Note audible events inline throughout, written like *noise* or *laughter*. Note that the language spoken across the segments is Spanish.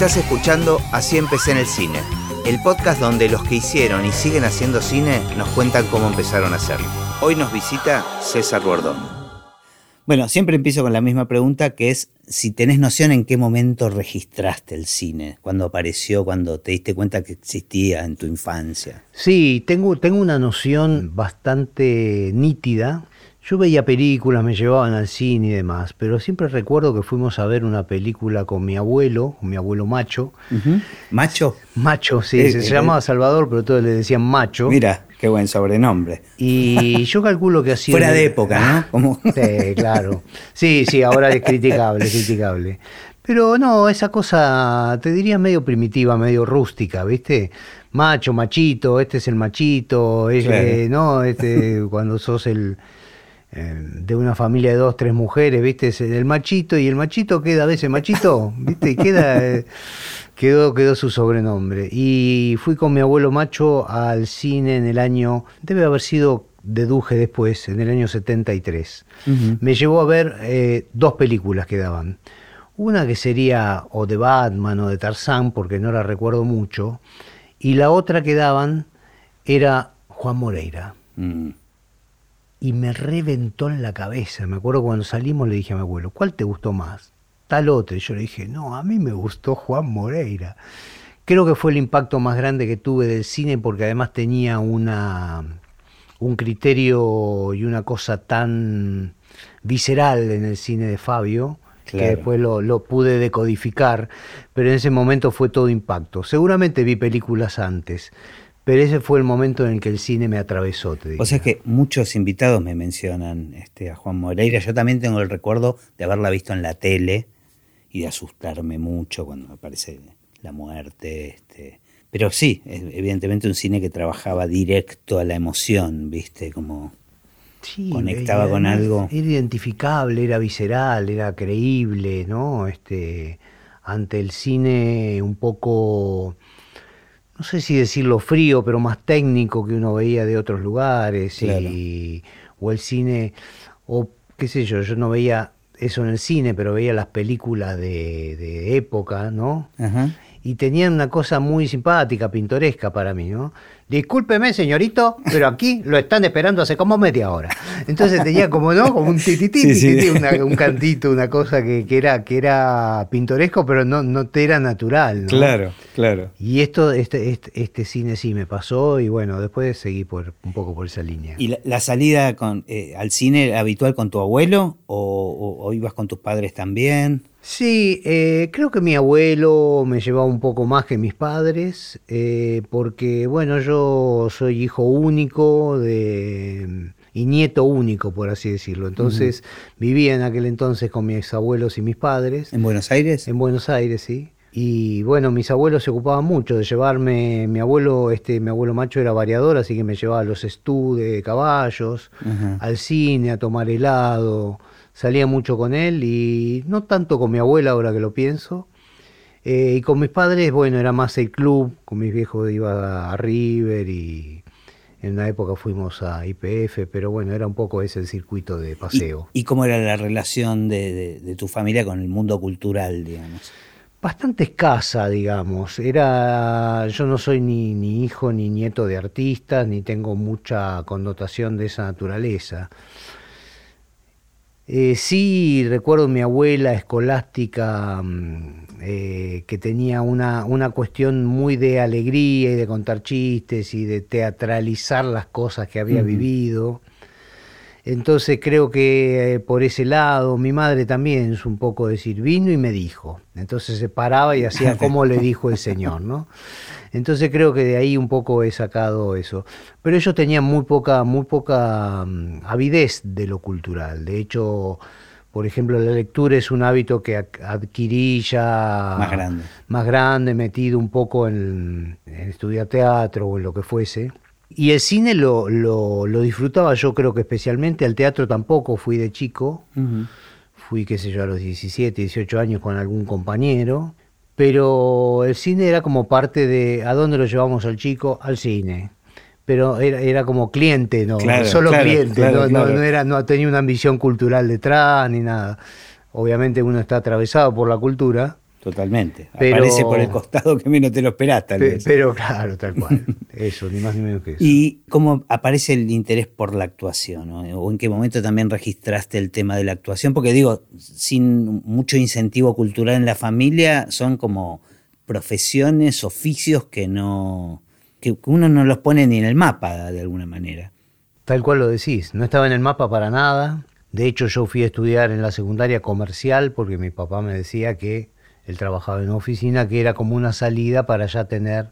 Estás escuchando Así empecé en el cine, el podcast donde los que hicieron y siguen haciendo cine nos cuentan cómo empezaron a hacerlo. Hoy nos visita César Bordón. Bueno, siempre empiezo con la misma pregunta, que es si tenés noción en qué momento registraste el cine, cuando apareció, cuando te diste cuenta que existía en tu infancia. Sí, tengo, tengo una noción bastante nítida yo veía películas, me llevaban al cine y demás, pero siempre recuerdo que fuimos a ver una película con mi abuelo, con mi abuelo macho. ¿Macho? Macho, sí, se, eh, llamaba Salvador, pero todos le decían macho. Mira, qué buen sobrenombre. Y yo calculo que así... Fuera de época, ¿no? *laughs* Sí, claro. Sí, sí, ahora es criticable, es criticable. Pero no, esa cosa, te diría medio primitiva, medio rústica, ¿viste? Macho, machito, este es el machito, eh, ¿no? Este, cuando sos el eh, de una familia de dos, tres mujeres, ¿viste? El machito y el machito queda a veces machito, *laughs* ¿viste? queda, eh, quedó, quedó su sobrenombre. Y fui con mi abuelo macho al cine en el año, debe haber sido, deduje después, en el año 73. Me llevó a ver eh, dos películas que daban. Una que sería o de Batman o de Tarzán, porque no la recuerdo mucho, y la otra que daban era Juan Moreira. Mm y me reventó en la cabeza. Me acuerdo cuando salimos le dije a mi abuelo, ¿cuál te gustó más? Tal otro. Y yo le dije, no, a mí me gustó Juan Moreira. Creo que fue el impacto más grande que tuve del cine porque además tenía una, un criterio y una cosa tan visceral en el cine de Fabio. que después lo, lo, pude decodificar, pero en ese momento fue todo impacto. Seguramente vi películas antes, pero ese fue el momento en el que el cine me atravesó. Te o sea que muchos invitados me mencionan este, a Juan Moreira. Yo también tengo el recuerdo de haberla visto en la tele y de asustarme mucho cuando aparece la muerte. Este. Pero sí, evidentemente un cine que trabajaba directo a la emoción, ¿viste? Como conectaba con algo. Era identificable, era visceral, era creíble, ¿no? Este, ante el cine un poco no sé si decirlo frío, pero más técnico que uno veía de otros lugares, y, o el cine, o qué sé yo, yo no veía eso en el cine, pero veía las películas de, de época, ¿no? Y tenían una cosa muy simpática, pintoresca para mí, ¿no? Discúlpeme señorito, pero aquí lo están esperando hace como media hora. Entonces tenía como, ¿no? Como un titití, un cantito, una cosa que, era, que era pintoresco, pero no, no te era natural. Claro, claro. Y esto, este, este, este, cine sí me pasó y bueno, después seguí por, un poco por esa línea. ¿Y la, salida con, eh, al cine habitual con tu abuelo o ibas con tus padres también? Sí, eh, creo que mi abuelo me llevaba un poco más que mis padres, eh, porque bueno, yo soy hijo único de, y nieto único, por así decirlo. Entonces vivía en aquel entonces con mis abuelos y mis padres. ¿En Buenos Aires? En Buenos Aires, sí. Y bueno, mis abuelos se ocupaban mucho de llevarme, mi abuelo, este, mi abuelo macho era variador, así que me llevaba a los estudios de caballos, al cine, a tomar helado, salía mucho con él y no tanto con mi abuela ahora que lo pienso. Eh, y con mis padres, bueno, era más el club, con mis viejos iba a River y en una época fuimos a IPF, pero bueno, era un poco ese el circuito de paseo. ¿Y, cómo era la relación de, tu familia con el mundo cultural, digamos? Bastante escasa, digamos. Era, yo no soy ni, ni hijo ni nieto de artistas, ni tengo mucha connotación de esa naturaleza. Eh, sí, recuerdo mi abuela escolástica mm, eh, que tenía una, una, cuestión muy de alegría y de contar chistes y de teatralizar las cosas que había vivido. Entonces creo que eh, por ese lado, mi madre también es un poco decir, vino y me dijo. Entonces se paraba y hacía *laughs* como le dijo el Señor, ¿no? Entonces creo que de ahí un poco he sacado eso. Pero ellos tenían muy poca, muy poca mm, avidez de lo cultural. De hecho, por ejemplo, la lectura es un hábito que adquirí ya más grande, más grande metido un poco en, estudiar teatro o en lo que fuese. Y el cine lo, lo, disfrutaba yo creo que especialmente, al teatro tampoco fui de chico, fui qué sé yo a los 17, 18 años con algún compañero, pero el cine era como parte de a dónde lo llevamos al chico, al cine. Pero era, era como cliente, no, solo cliente, no, no, era, no tenía una ambición cultural detrás ni nada. Obviamente uno está atravesado por la cultura, Totalmente. Aparece por el costado que menos te lo esperás, tal vez. Pero claro, tal cual. *laughs* Eso, ni más ni menos que eso. ¿Y cómo aparece el interés por la actuación? ¿O en qué momento también registraste el tema de la actuación? Porque digo, sin mucho incentivo cultural en la familia, son como profesiones, oficios que no. que uno no los pone ni en el mapa de alguna manera. Tal cual lo decís, no estaba en el mapa para nada. De hecho, yo fui a estudiar en la secundaria comercial porque mi papá me decía que él trabajaba en oficina, que era como una salida para ya tener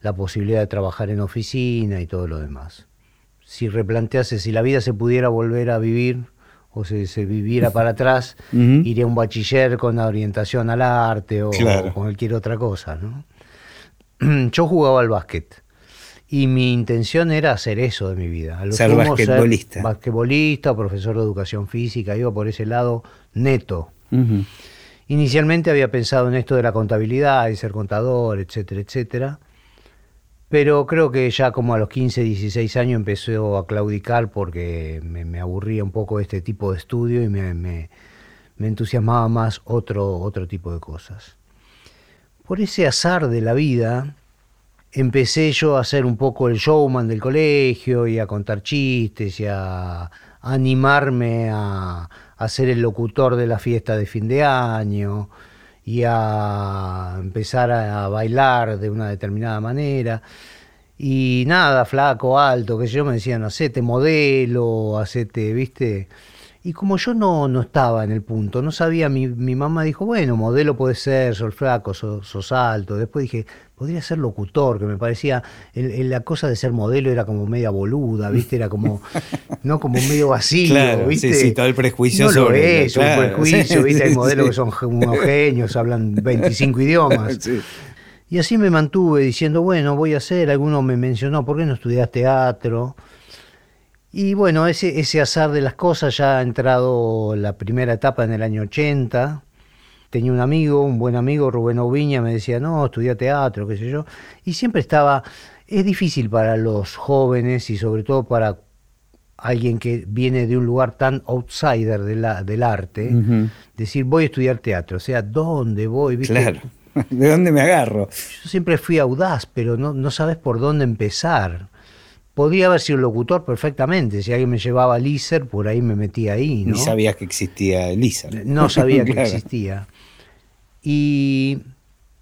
la posibilidad de trabajar en oficina y todo lo demás. Si replantease, si la vida se pudiera volver a vivir o si se viviera para atrás, iría a un bachiller con orientación al arte o, cualquier otra cosa. *clears throat* Yo jugaba al básquet y mi intención era hacer eso de mi vida. ser basquetbolista. basquetbolista, profesor de educación física, iba por ese lado neto. Inicialmente había pensado en esto de la contabilidad y ser contador, etcétera, etcétera. Pero creo que ya como a los 15, 16 años empezó a claudicar porque me, aburría un poco este tipo de estudio y me, me, entusiasmaba más otro, otro tipo de cosas. Por ese azar de la vida, empecé yo a ser un poco el showman del colegio y a contar chistes y a animarme a, a ser el locutor de la fiesta de fin de año y a empezar a bailar de una determinada manera. Y nada, flaco, alto, que yo me decían, hacete modelo, hacete, viste. Y como yo no, no estaba en el punto, no sabía, mi, mi mamá dijo, bueno, modelo puede ser, sos flaco, sos, alto. Después dije, podría ser locutor, que me parecía, la cosa de ser modelo era como media boluda, ¿viste? Era como, *laughs* no como medio vacío, ¿viste? Sí, sí, todo el prejuicio no sobre lo es, un prejuicio, ¿viste? Hay *laughs* modelos que son unos genios, hablan *laughs* 25 idiomas. Y así me mantuve diciendo, bueno, voy a hacer, alguno me mencionó, ¿por qué no estudias teatro? Y bueno, ese, ese azar de las cosas ya ha entrado la primera etapa en el año 80. Tenía un amigo, un buen amigo, Rubén Oviña, me decía, no, estudia teatro, qué sé yo. Y siempre estaba, es difícil para los jóvenes y sobre todo para alguien que viene de un lugar tan outsider de la, del arte, decir, voy a estudiar teatro. O sea, ¿dónde voy? Claro. *laughs* ¿De dónde me agarro? Yo siempre fui audaz, pero no, no sabes por dónde empezar podría haber sido locutor perfectamente. Si alguien me llevaba a Lícer, por ahí me metía ahí. ¿no? Ni sabías que existía Lícer. No sabía *laughs* que existía. Y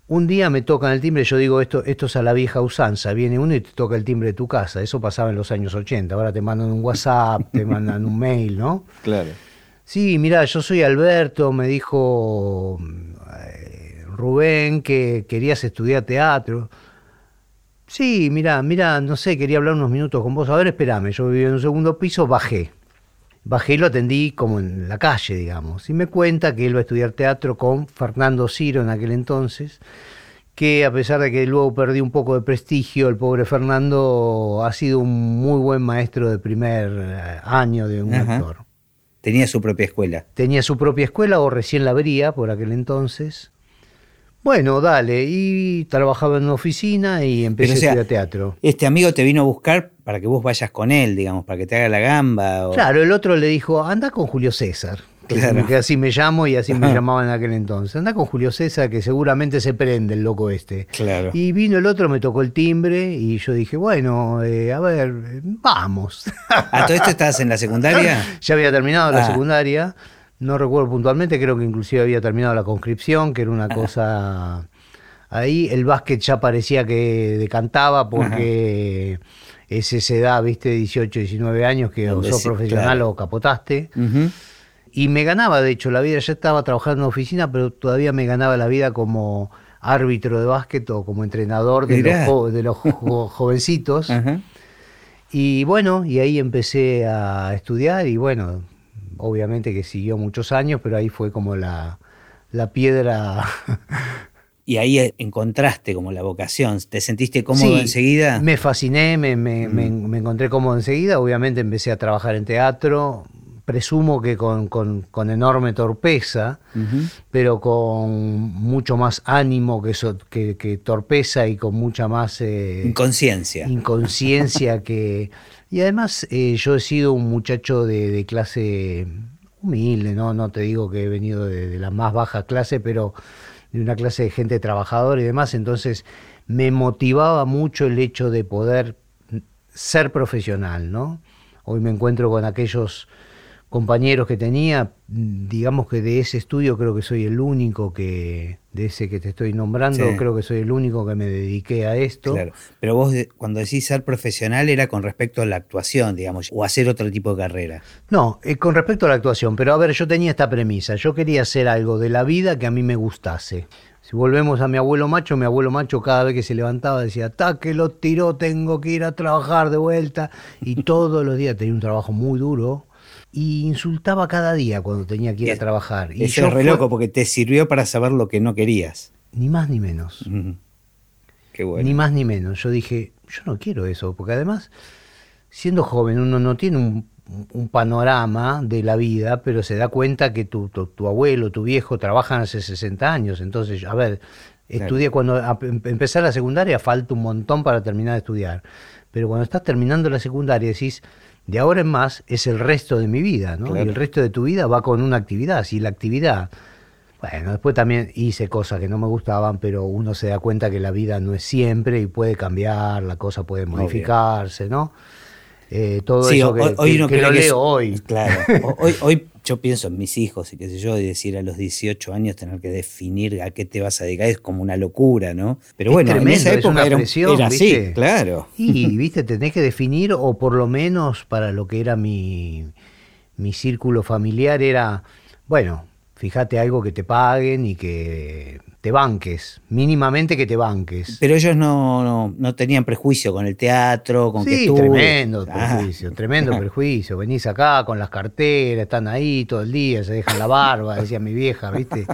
un día me tocan el timbre, yo digo, esto, esto es a la vieja usanza, viene uno y te toca el timbre de tu casa. Eso pasaba en los años 80. Ahora te mandan un WhatsApp, te mandan un mail, ¿no? *laughs* Claro. Sí, mira, yo soy Alberto, me dijo eh, Rubén que querías estudiar teatro. Sí, mira, mira, no sé, quería hablar unos minutos con vos. A ver, espérame, yo vivía en un segundo piso, bajé. Bajé y lo atendí como en la calle, digamos. Y me cuenta que él va a estudiar teatro con Fernando Ciro en aquel entonces, que a pesar de que luego perdió un poco de prestigio, el pobre Fernando ha sido un muy buen maestro de primer eh, año de un actor. Tenía su propia escuela. Tenía su propia escuela o recién la abría por aquel entonces. Bueno, dale, y trabajaba en una oficina y empecé a estudiar teatro. Este amigo te vino a buscar para que vos vayas con él, digamos, para que te haga la gamba. Claro, el otro le dijo, anda con Julio César. Claro. Que así me llamo y así me llamaban en aquel entonces. Anda con Julio César, que seguramente se prende el loco este. Claro. Y vino el otro, me tocó el timbre y yo dije, bueno, eh, a ver, vamos. ¿A todo esto estás en la secundaria? *laughs* ya había terminado la ah. secundaria. No recuerdo puntualmente, creo que inclusive había terminado la conscripción, que era una *laughs* cosa ahí. El básquet ya parecía que decantaba porque es esa edad, viste, 18, 19 años que o sos profesional o capotaste. Y me ganaba, de hecho, la vida. Ya estaba trabajando en oficina, pero todavía me ganaba la vida como árbitro de básquet o como entrenador de los, de los *laughs* jovencitos. Y bueno, y ahí empecé a estudiar y bueno, obviamente que siguió muchos años, pero ahí fue como la, piedra. Y ahí encontraste como la vocación, ¿te sentiste cómodo enseguida? Me fasciné, me, me, me, encontré cómodo enseguida, obviamente empecé a trabajar en teatro, presumo que con, enorme torpeza, pero con mucho más ánimo que, que, torpeza y con mucha más... Eh, inconsciencia. Inconsciencia que... Y además eh, yo he sido un muchacho de, clase humilde, ¿no? No te digo que he venido de, la más baja clase, pero de una clase de gente trabajadora y demás, entonces me motivaba mucho el hecho de poder ser profesional, ¿no? Hoy me encuentro con aquellos compañeros que tenía, digamos que de ese estudio creo que soy el único que, de ese que te estoy nombrando, creo que soy el único que me dediqué a esto. Claro, pero vos cuando decís ser profesional era con respecto a la actuación, digamos, o hacer otro tipo de carrera. No, eh, con respecto a la actuación, pero a ver, yo tenía esta premisa, yo quería hacer algo de la vida que a mí me gustase. Si volvemos a mi abuelo macho, mi abuelo macho cada vez que se levantaba decía, ta que lo tiró, tengo que ir a trabajar de vuelta. Y *laughs* todos los días tenía un trabajo muy duro, y insultaba cada día cuando tenía que ir a trabajar. Y eso es re loco porque te sirvió para saber lo que no querías. Ni más ni menos. Qué bueno. Ni más ni menos. Yo dije, yo no quiero eso, porque además, siendo joven, uno no tiene un, panorama de la vida, pero se da cuenta que tu, tu, abuelo, tu viejo trabajan hace 60 años. Entonces, a ver, estudié cuando em, empecé la secundaria, falta un montón para terminar de estudiar. Pero cuando estás terminando la secundaria decís, de ahora en más es el resto de mi vida, ¿no? Y el resto de tu vida va con una actividad. Si la actividad, bueno, después también hice cosas que no me gustaban, pero uno se da cuenta que la vida no es siempre y puede cambiar, la cosa puede modificarse, ¿no? Eh, todo eso que, hoy, que, lo leo hoy. Claro, *laughs* hoy, hoy yo pienso en mis hijos y qué sé yo, y decir a los 18 años tener que definir a qué te vas a dedicar es como una locura, ¿no? Pero bueno, en esa época era, presión, así, claro. Y, viste, tenés que definir, o por lo menos para lo que era mi, mi círculo familiar, era, bueno, fíjate algo que te paguen y que te banques, mínimamente que te banques. Pero ellos no, no, tenían prejuicio con el teatro, con sí, tremendo ah. prejuicio, tremendo *laughs* prejuicio. Venís acá con las carteras, están ahí todo el día, se dejan la barba, decía mi vieja, ¿viste?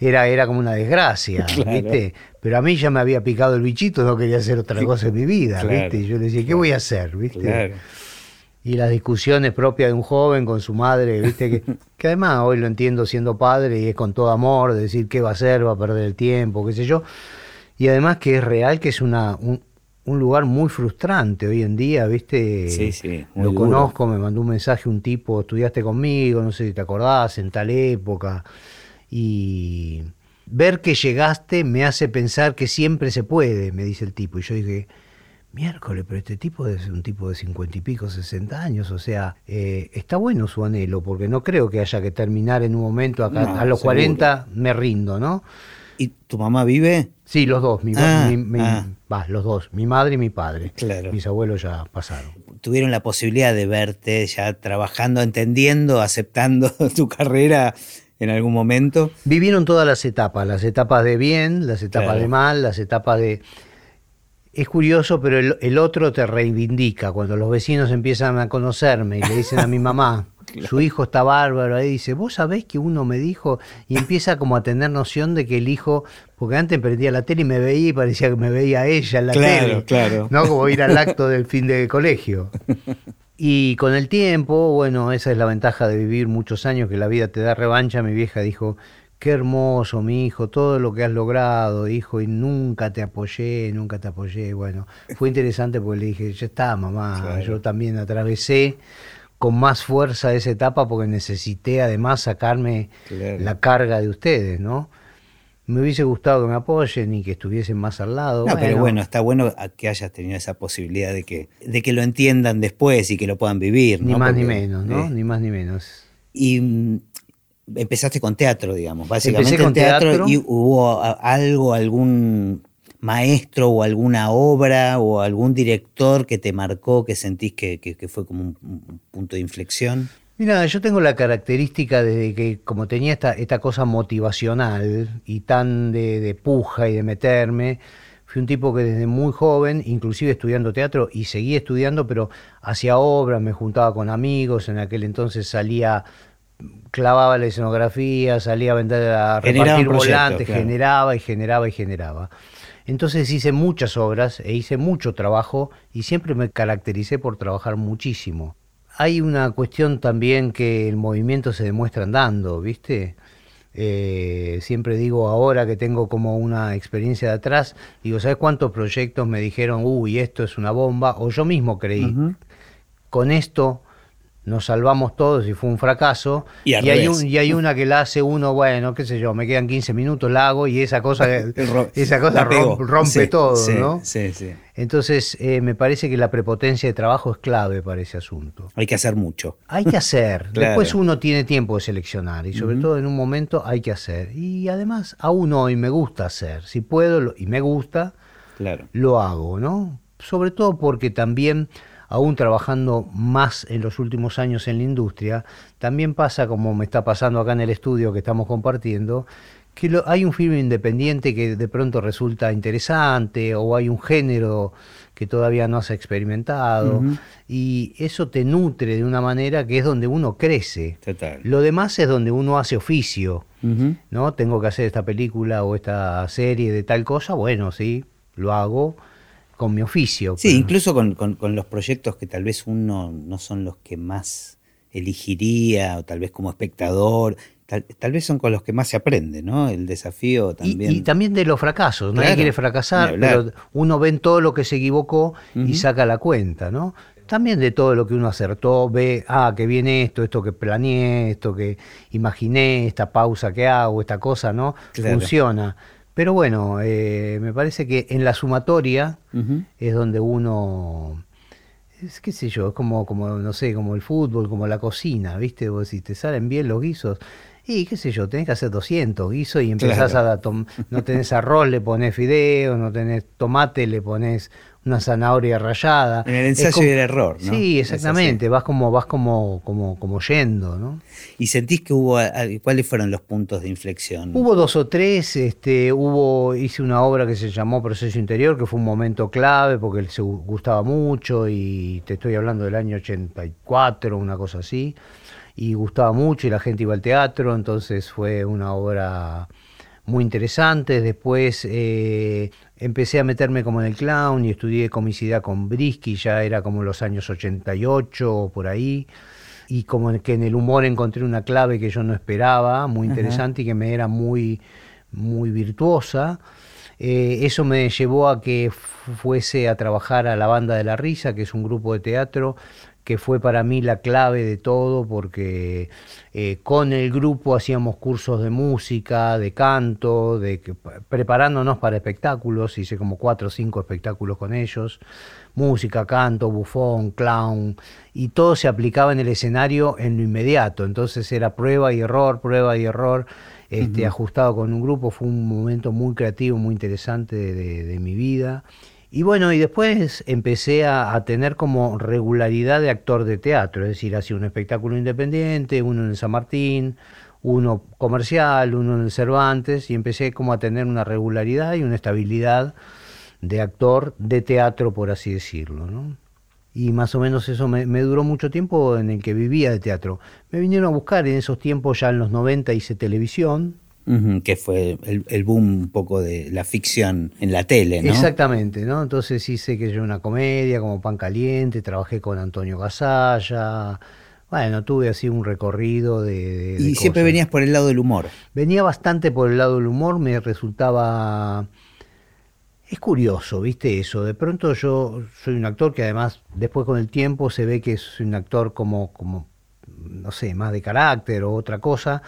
Era, era como una desgracia, *laughs* ¿viste? Pero a mí ya me había picado el bichito, no quería hacer otra cosa en mi vida, ¿viste? yo le decía, ¿qué voy a hacer, ¿viste? Y las discusiones propias de un joven con su madre, ¿viste? Que, *laughs* que, además hoy lo entiendo siendo padre y es con todo amor, de decir qué va a hacer, va a perder el tiempo, qué sé yo. Y además que es real que es una, un, lugar muy frustrante hoy en día, ¿viste? Sí, sí. Lo conozco, me mandó un mensaje un tipo, estudiaste conmigo, no sé si te acordás, en tal época. Y ver que llegaste me hace pensar que siempre se puede, me dice el tipo. Y yo dije, miércoles, pero este tipo es un tipo de cincuenta y pico, sesenta años, o sea, eh, está bueno su anhelo, porque no creo que haya que terminar en un momento, acá, a los cuarenta me rindo, ¿no? ¿Y tu mamá vive? Sí, los dos, mi, ah, ah. los dos, mi madre y mi padre. Claro. Mis abuelos ya pasaron. Tuvieron la posibilidad de verte ya trabajando, entendiendo, aceptando *laughs* tu carrera en algún momento. Vivieron todas las etapas, las etapas de bien, las etapas de mal, las etapas de es curioso, pero el, otro te reivindica. Cuando los vecinos empiezan a conocerme y le dicen a mi mamá, *laughs* su hijo está bárbaro, ahí dice, vos sabés que uno me dijo, y empieza como a tener noción de que el hijo, porque antes prendía la tele y me veía y parecía que me veía ella en la tele. Claro, ¿no? Como ir al acto *laughs* del fin de colegio. Y con el tiempo, bueno, esa es la ventaja de vivir muchos años, que la vida te da revancha. Mi vieja dijo, qué hermoso, mi hijo, todo lo que has logrado, hijo, y nunca te apoyé, nunca te apoyé. Bueno, fue *laughs* interesante porque le dije, ya está, mamá, yo también atravesé con más fuerza esa etapa porque necesité además sacarme la carga de ustedes, ¿no? Me hubiese gustado que me apoyen y que estuviesen más al lado. No, pero bueno, está bueno que hayas tenido esa posibilidad de que, de que lo entiendan después y que lo puedan vivir. Ni más ni menos, ¿no? Eh, ni más ni menos. Y empezaste con teatro, digamos, básicamente con teatro, y hubo algo, algún maestro o alguna obra o algún director que te marcó, que sentís que, fue como un, punto de inflexión. Mira, yo tengo la característica de que como tenía esta, esta cosa motivacional y tan de, de puja y de meterme, fui un tipo que desde muy joven, inclusive estudiando teatro y seguí estudiando, pero hacía obras, me juntaba con amigos, en aquel entonces salía clavaba la escenografía, salía a vender, a repartir volantes, generaba y generaba y generaba. Entonces hice muchas obras e hice mucho trabajo y siempre me caractericé por trabajar muchísimo. Hay una cuestión también que el movimiento se demuestra andando, ¿viste? Eh, siempre digo ahora que tengo como una experiencia de atrás, digo, ¿sabes cuántos proyectos me dijeron, uy, esto es una bomba? O yo mismo creí, con esto nos salvamos todos y fue un fracaso. Y, hay, y hay una que la hace uno, bueno, qué sé yo, me quedan 15 minutos, la hago y esa cosa, *laughs* esa cosa rompe, todo, ¿no? Sí, sí. Entonces, eh, me parece que la prepotencia de trabajo es clave para ese asunto. Hay que hacer mucho. Hay que hacer. *laughs* Después uno tiene tiempo de seleccionar y sobre todo en un momento hay que hacer. Y además, aún hoy me gusta hacer. Si puedo y me gusta, claro. lo hago, ¿no? Sobre todo porque también aún trabajando más en los últimos años en la industria, también pasa como me está pasando acá en el estudio que estamos compartiendo, que hay un filme independiente que de pronto resulta interesante o hay un género que todavía no has experimentado y eso te nutre de una manera que es donde uno crece. Lo demás es donde uno hace oficio, ¿no? Tengo que hacer esta película o esta serie de tal cosa, bueno, sí, lo hago con mi oficio. Sí, incluso con, los proyectos que tal vez uno no son los que más elegiría, o tal vez como espectador, tal, vez son con los que más se aprende, ¿no? El desafío también. Y, también de los fracasos, nadie quiere fracasar, pero uno ve todo lo que se equivocó y saca la cuenta, ¿no? También de todo lo que uno acertó, ve, ah, que viene esto, esto que planeé, esto que imaginé, esta pausa que hago, esta cosa, ¿no? Funciona. Pero bueno, eh, me parece que en la sumatoria es donde uno, es qué sé yo, es como, como, no sé, como el fútbol, como la cocina, ¿viste? Vos si te salen bien los guisos, y qué sé yo, tenés que hacer 200 guisos y empezás a... No tenés arroz, le pones fideo, no tenés tomate, le pones una zanahoria rayada. En el ensayo y el error, ¿no? Sí, exactamente, vas como vas como, como, como yendo, ¿no? ¿Y sentís que hubo, cuáles fueron los puntos de inflexión? Hubo dos o tres, este, hubo, hice una obra que se llamó Proceso Interior, que fue un momento clave porque se gustaba mucho y te estoy hablando del año 84, una cosa así, y gustaba mucho y la gente iba al teatro, entonces fue una obra muy interesante. Después eh, empecé a meterme como en el clown y estudié comicidad con Brisky, ya era como los años 88 o por ahí. Y como que en el humor encontré una clave que yo no esperaba, muy interesante y que me era muy, muy virtuosa. Eh, eso me llevó a que fuese a trabajar a la Banda de la Risa, que es un grupo de teatro que fue para mí la clave de todo, porque eh, con el grupo hacíamos cursos de música, de canto, de preparándonos para espectáculos, hice como cuatro o cinco espectáculos con ellos, música, canto, bufón, clown, y todo se aplicaba en el escenario en lo inmediato, entonces era prueba y error, prueba y error. Este, ajustado con un grupo, fue un momento muy creativo, muy interesante de mi vida. Y bueno, y después empecé a, tener como regularidad de actor de teatro, es decir, hacía un espectáculo independiente, uno en San Martín, uno comercial, uno en el Cervantes, y empecé como a tener una regularidad y una estabilidad de actor de teatro, por así decirlo. Y más o menos eso me, me, duró mucho tiempo en el que vivía de teatro. Me vinieron a buscar en esos tiempos, ya en los 90 hice televisión, que fue el, boom un poco de la ficción en la tele, ¿no? Exactamente, ¿no? Entonces hice que yo una comedia como Pan Caliente, trabajé con Antonio Gasalla, bueno, tuve así un recorrido de... y siempre venías por el lado del humor. Venía bastante por el lado del humor, me resultaba... Es curioso, ¿viste eso? De pronto yo soy un actor que además después con el tiempo se ve que es un actor como, como no sé, más de carácter o otra cosa,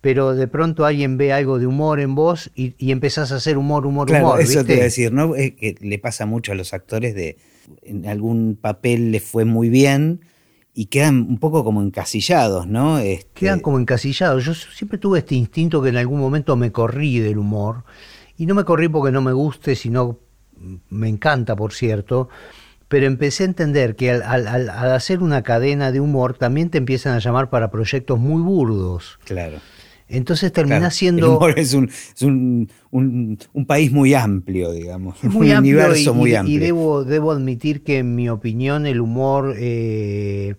pero de pronto alguien ve algo de humor en vos y, y empezás a hacer humor, humor, humor. Eso te iba a decir, ¿no? Es que le pasa mucho a los actores de en algún papel les fue muy bien y quedan un poco como encasillados, ¿no? Este... Quedan como encasillados. Yo siempre tuve este instinto que en algún momento me corrí del humor. Y no me corrí porque no me guste, sino me encanta, por cierto pero empecé a entender que al, hacer una cadena de humor también te empiezan a llamar para proyectos muy burdos. Claro. Entonces termina siendo... El humor es, un, un, país muy amplio, digamos. un universo muy amplio. Y debo, debo admitir que en mi opinión el humor eh,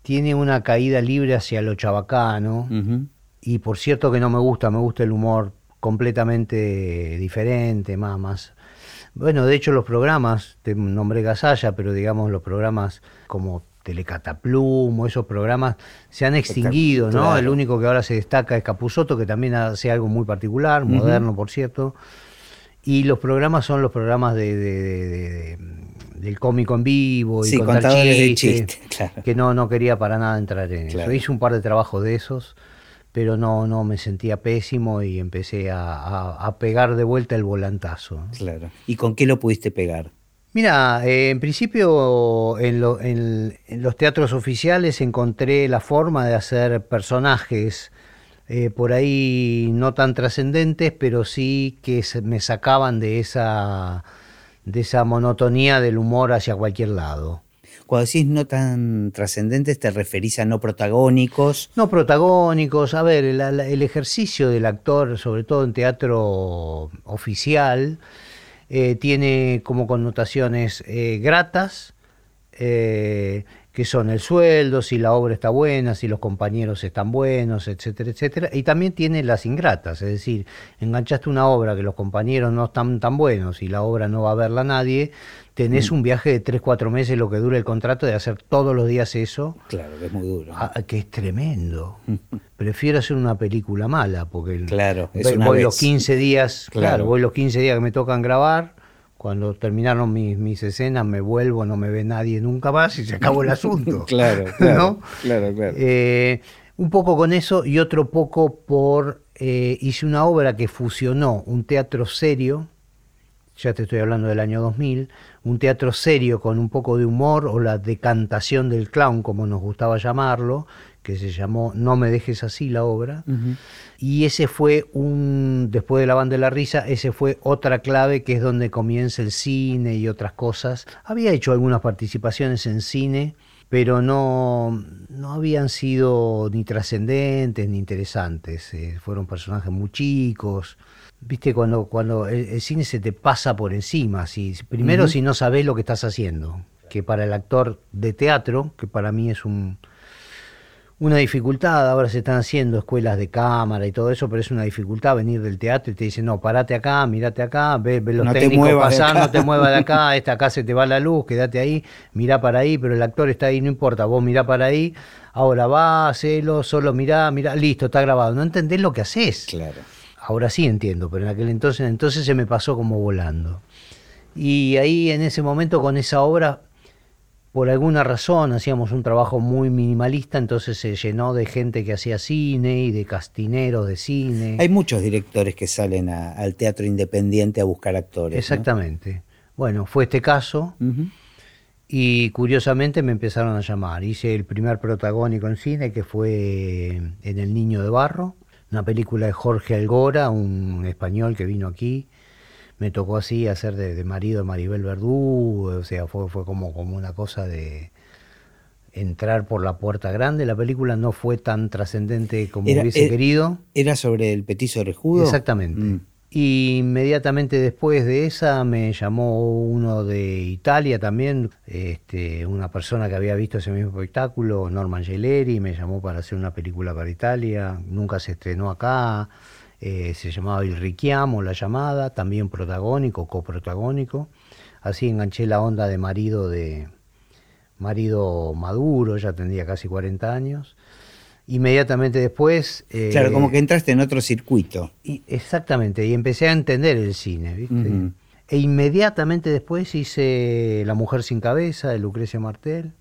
tiene una caída libre hacia lo chabacano. Y por cierto que no me gusta, me gusta el humor completamente diferente, más, más, bueno, de hecho los programas, te nombré Gasalla, pero digamos los programas como Telecataplum o esos programas se han extinguido, ¿no? El único que ahora se destaca es Capusoto, que también hace algo muy particular, moderno por cierto. Y los programas son los programas de, de- de- de- del cómico en vivo y Sí, contar contadores de chistes, chistes, *laughs* claro. que no, no quería para nada entrar en Claro. eso. Hice un par de trabajos de esos, pero no, no me sentía pésimo y empecé a, a- a pegar de vuelta el volantazo. Claro. ¿Y con qué lo pudiste pegar? Mira, eh, en principio en, lo- en- en los teatros oficiales encontré la forma de hacer personajes eh, por ahí no tan trascendentes, pero sí que se- me sacaban de esa, de esa monotonía del humor hacia cualquier lado. Cuando decís no tan trascendentes, te referís a no protagónicos. No protagónicos, a ver, el, ejercicio del actor, sobre todo en teatro oficial, eh, tiene como connotaciones eh, gratas, eh, que son el sueldo, si la obra está buena, si los compañeros están buenos, etcétera, etcétera. Y también tiene las ingratas, es decir, enganchaste una obra que los compañeros no están tan buenos y la obra no va a verla nadie, tenés un viaje de 3, 4 meses, lo que dura el contrato, de hacer todos los días eso. Claro, que es muy duro. Ah, que es tremendo. *laughs* Prefiero hacer una película mala, porque el- Claro, es voy, una voy los 15 días, Claro. claro. voy los 15 días que me tocan grabar, cuando terminaron mis, mis escenas me vuelvo, no me ve nadie nunca más y se acabó el asunto. Claro, *laughs* claro, ¿No? claro, claro. Eh, un poco con eso y otro poco por... eh, hice una obra que fusionó un teatro serio, ya te estoy hablando del año 2000, un teatro serio con un poco de humor o la decantación del clown, como nos gustaba llamarlo, que se llamó No me dejes así la obra. Y ese fue un, después de la banda de la risa, ese fue otra clave que es donde comienza el cine y otras cosas. Había hecho algunas participaciones en cine, pero no, no habían sido ni trascendentes ni interesantes. eh, fueron personajes muy chicos. Viste, cuando, cuando el, el cine se te pasa por encima, si, primero si no sabes lo que estás haciendo, que para el actor de teatro, que para mí es un, una dificultad, ahora se están haciendo escuelas de cámara y todo eso, pero es una dificultad venir del teatro y te dicen, no, parate acá, mirate acá, ve, ve los No técnicos pasar, acá". no te muevas de acá, *laughs* esta acá se te va la luz, quédate ahí, mirá para ahí, pero el actor está ahí, no importa, vos mirá para ahí, ahora va, hacelo, solo mirá, mirá, listo, está grabado, no entendés lo que haces. Claro. Ahora sí entiendo, pero en aquel entonces, entonces se me pasó como volando. Y ahí en ese momento con esa obra, por alguna razón hacíamos un trabajo muy minimalista, entonces se llenó de gente que hacía cine y de castineros de cine. Hay muchos directores que salen a- al teatro independiente a buscar actores. ¿no? Exactamente. Bueno, fue este caso y curiosamente me empezaron a llamar. Hice el primer protagónico en cine que fue en El Niño de Barro, una película de Jorge Algora, un español que vino aquí. Me tocó así hacer de, de marido de Maribel Verdú, o sea, fue, fue como, como una cosa de entrar por la puerta grande. La película no fue tan trascendente como Era- hubiese eh, querido. ¿Era sobre el petiso orejudo? Exactamente. Mm. Y inmediatamente después de esa me llamó uno de Italia también, este, una persona que había visto ese mismo espectáculo, Norman Geleri, me llamó para hacer una película para Italia, nunca se estrenó acá, eh, se llamaba Il Richiamo, la llamada, también protagónico, coprotagónico. Así enganché la onda de marido de marido maduro, ya tendría casi 40 años. Inmediatamente después... eh, Claro, como que entraste en otro circuito. y- exactamente, y empecé a entender el cine, ¿viste? E inmediatamente después hice La mujer sin cabeza de Lucrecia Martel.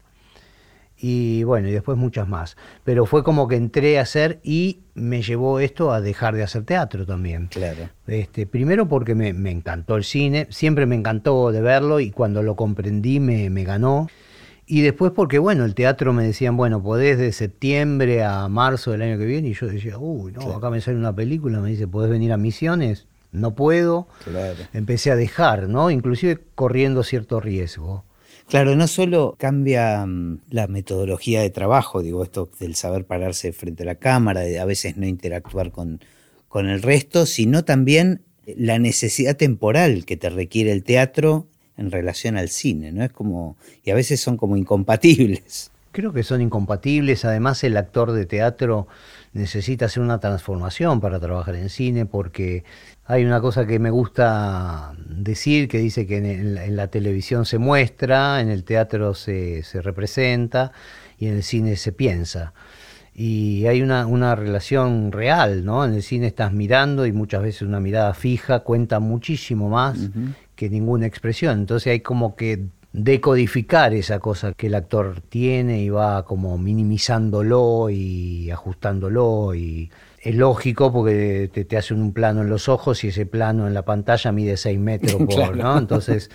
Y bueno, y después muchas más. Pero fue como que entré a hacer y me llevó esto a dejar de hacer teatro también. Claro. Este, primero porque me, me encantó el cine, siempre me encantó de verlo y cuando lo comprendí me, me ganó. Y después porque, bueno, el teatro me decían, bueno, podés de septiembre a marzo del año que viene. Y yo decía, uy, no, Claro. acá me sale una película, me dice, ¿podés venir a Misiones? No puedo. Claro. Empecé a dejar, ¿no? Inclusive corriendo cierto riesgo. Claro, no solo cambia mm, la metodología de trabajo, digo, esto del saber pararse frente a la cámara, de a veces no interactuar con, con el resto, sino también la necesidad temporal que te requiere el teatro en relación al cine, ¿no? Es como, y a veces son como incompatibles. Creo que son incompatibles. Además, el actor de teatro necesita hacer una transformación para trabajar en cine, porque hay una cosa que me gusta decir, que dice que en, en la, en la televisión se muestra, en el teatro se, se representa y en el cine se piensa. y hay una, una, relación real, ¿no? En el cine estás mirando y muchas veces una mirada fija cuenta muchísimo más que ninguna expresión. Entonces hay como que decodificar esa cosa que el actor tiene y va como minimizándolo y ajustándolo y es lógico porque te, te hacen un plano en los ojos y ese plano en la pantalla mide 6 metros *laughs* por, ¿no? Entonces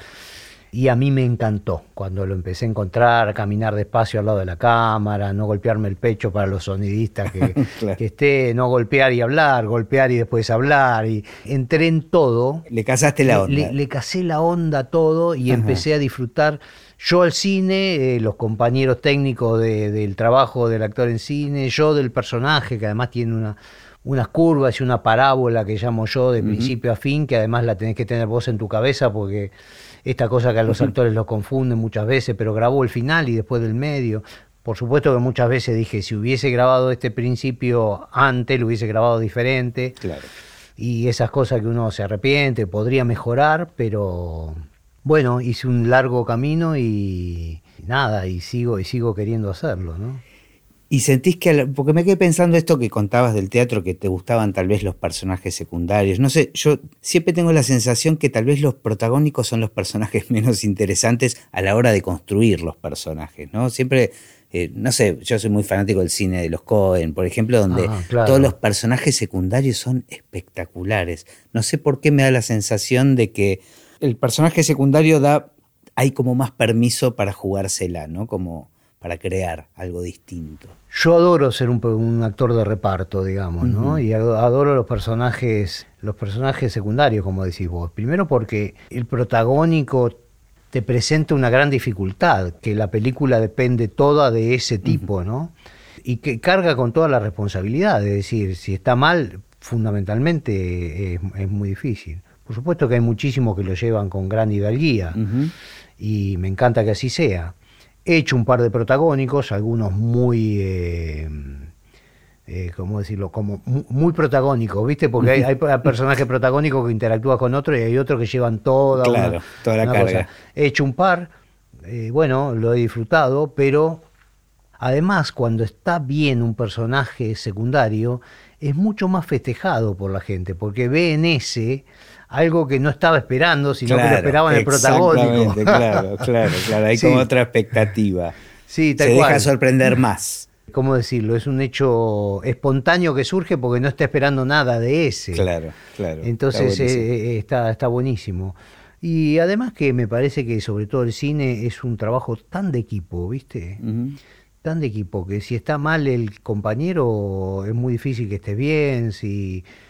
y a mí me encantó cuando lo empecé a encontrar, caminar despacio al lado de la cámara, no golpearme el pecho para los sonidistas que, *laughs* que esté, no golpear y hablar, golpear y después hablar. Y entré en todo. Le casaste la onda. Le, casé la onda a todo y empecé a disfrutar. Yo al cine, eh, los compañeros técnicos del trabajo del actor en cine, yo del personaje, que además tiene una, unas curvas y una parábola que llamo yo de principio a fin, que además la tenés que tener vos en tu cabeza porque esta cosa que a los actores los confunden muchas veces, pero grabó el final y después del medio. Por supuesto que muchas veces dije, si hubiese grabado este principio antes, lo hubiese grabado diferente. Claro. Y esas cosas que uno se arrepiente, podría mejorar, pero bueno, hice un largo camino y nada, y sigo, y sigo queriendo hacerlo, ¿no? Y sentís que, porque me quedé pensando esto que contabas del teatro, que te gustaban tal vez los personajes secundarios. No sé, yo siempre tengo la sensación que tal vez los protagónicos son los personajes *laughs* menos interesantes a la hora de construir los personajes, ¿no? Siempre, eh, no sé, yo soy muy fanático del cine de los Cohen, por ejemplo, donde ah, todos los personajes secundarios son espectaculares. No sé por qué me da la sensación de que el personaje secundario da, hay como más permiso para jugársela, ¿no? Como para crear algo distinto. Yo adoro ser un, actor de reparto, digamos, ¿no? Y adoro los personajes, los personajes secundarios, como decís vos. Primero porque el protagónico te presenta una gran dificultad, que la película depende toda de ese tipo, ¿no? Y que carga con toda la responsabilidad, es decir, si está mal, fundamentalmente es, muy difícil. Por supuesto que hay muchísimos que lo llevan con gran hidalguía, y me encanta que así sea He hecho un par de protagónicos, algunos muy, eh, eh, ¿cómo decirlo? Como muy protagónicos, ¿viste? Porque hay, personajes protagónicos que interactúan con otros y hay otros que llevan toda, toda la carga. He hecho un par, eh, bueno, lo he disfrutado, pero además cuando está bien un personaje secundario, es mucho más festejado por la gente, porque ve en ese algo que no estaba esperando, sino que lo esperaba en el protagónico. claro, *laughs* claro, claro. Hay como otra expectativa. Sí, Se deja sorprender más. ¿Cómo decirlo? Es un hecho espontáneo que surge porque no está esperando nada de ese. Claro, claro. Entonces eh, está, está, buenísimo. Y además que me parece que sobre todo el cine es un trabajo tan de equipo, ¿viste? Tan de equipo que si está mal el compañero es muy difícil que esté bien, si eh,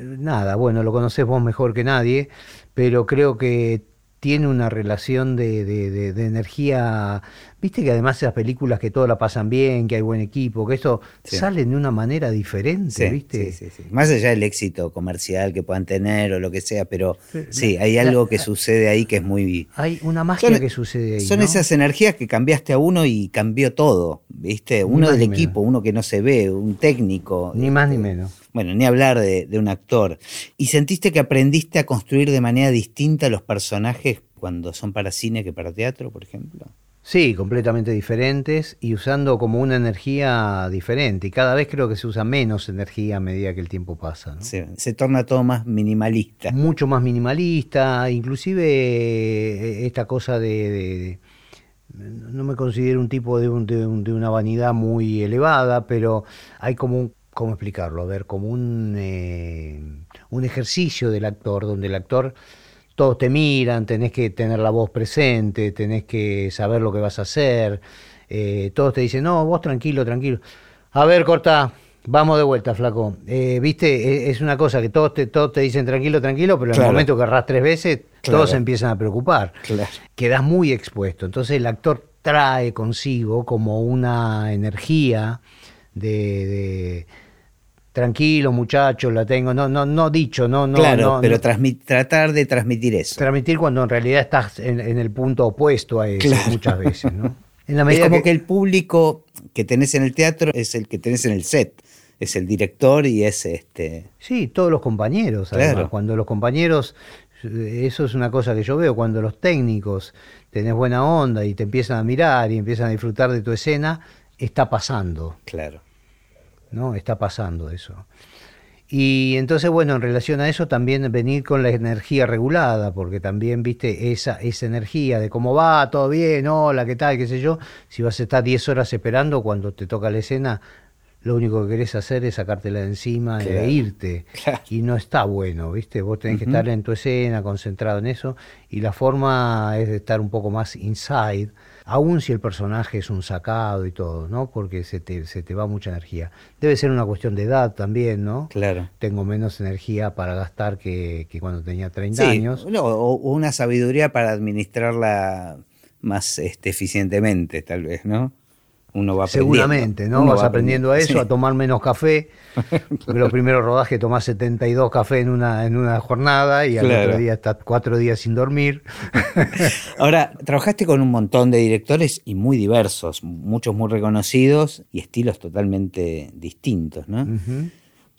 nada, bueno, lo conoces vos mejor que nadie, pero creo que tiene una relación de, de, energía. Viste que además esas películas que todo la pasan bien, que hay buen equipo, que eso salen de una manera diferente, ¿viste? Sí, Más allá del éxito comercial que puedan tener o lo que sea, pero sí, hay algo que sucede ahí que es muy. Hay una magia que sucede ahí. Son esas energías que cambiaste a uno y cambió todo, ¿viste? Uno del equipo, uno que no se ve, un técnico. Ni más ni este, menos bueno, ni hablar de, un actor. ¿Y sentiste que aprendiste a construir de manera distinta los personajes cuando son para cine que para teatro, por ejemplo? Sí, completamente diferentes y usando como una energía diferente. Y cada vez creo que se usa menos energía a medida que el tiempo pasa. Se, torna todo más minimalista. Mucho más minimalista, inclusive eh, esta cosa de, no me considero un tipo de, de, una vanidad muy elevada, pero hay como un ¿cómo explicarlo? A ver, como un, eh, un ejercicio del actor, donde el actor, todos te miran, tenés que tener la voz presente, tenés que saber lo que vas a hacer, eh, todos te dicen, no, vos tranquilo, tranquilo. A ver, corta, vamos de vuelta, flaco. Eh, Viste, e, es una cosa que todos te, todos te dicen tranquilo, tranquilo, pero en el momento que erras tres veces, todos se empiezan a preocupar. Quedas muy expuesto. Entonces el actor trae consigo como una energía de, tranquilo muchachos, la tengo, no, no, no dicho, no, no. Claro, pero tratar de transmitir eso. Transmitir cuando en realidad estás en, el punto opuesto a eso muchas veces, ¿no? *laughs* En la medida es como que... el público que tenés en el teatro es el que tenés en el set. Es el director y es este. Sí, todos los compañeros. Además, Cuando los compañeros, eso es una cosa que yo veo, cuando los técnicos tenés buena onda y te empiezan a mirar y empiezan a disfrutar de tu escena, está pasando. Claro. ¿No? Está pasando eso. Y entonces, bueno, en relación a eso también venir con la energía regulada, porque también, viste, esa, esa energía de cómo va, todo bien, hola, qué tal, qué sé yo, si vas a estar 10 horas esperando cuando te toca la escena, lo único que querés hacer es sacártela de encima e irte. Y no está bueno, ¿viste? Vos tenés que estar en tu escena, concentrado en eso, y la forma es de estar un poco más inside, aun si el personaje es un sacado y todo, ¿no? Porque se te, se te va mucha energía. Debe ser una cuestión de edad también, ¿no? Claro. Tengo menos energía para gastar que, cuando tenía 30 años. o una sabiduría para administrarla más este, eficientemente, tal vez, ¿no? Uno va Seguramente, ¿no? Vas aprendiendo a eso, a tomar menos café. *laughs* Porque los primeros rodajes tomás 72 café en una, en una jornada y al otro día estás cuatro días sin dormir. *laughs* Ahora, trabajaste con un montón de directores y muy diversos, muchos muy reconocidos y estilos totalmente distintos, ¿no?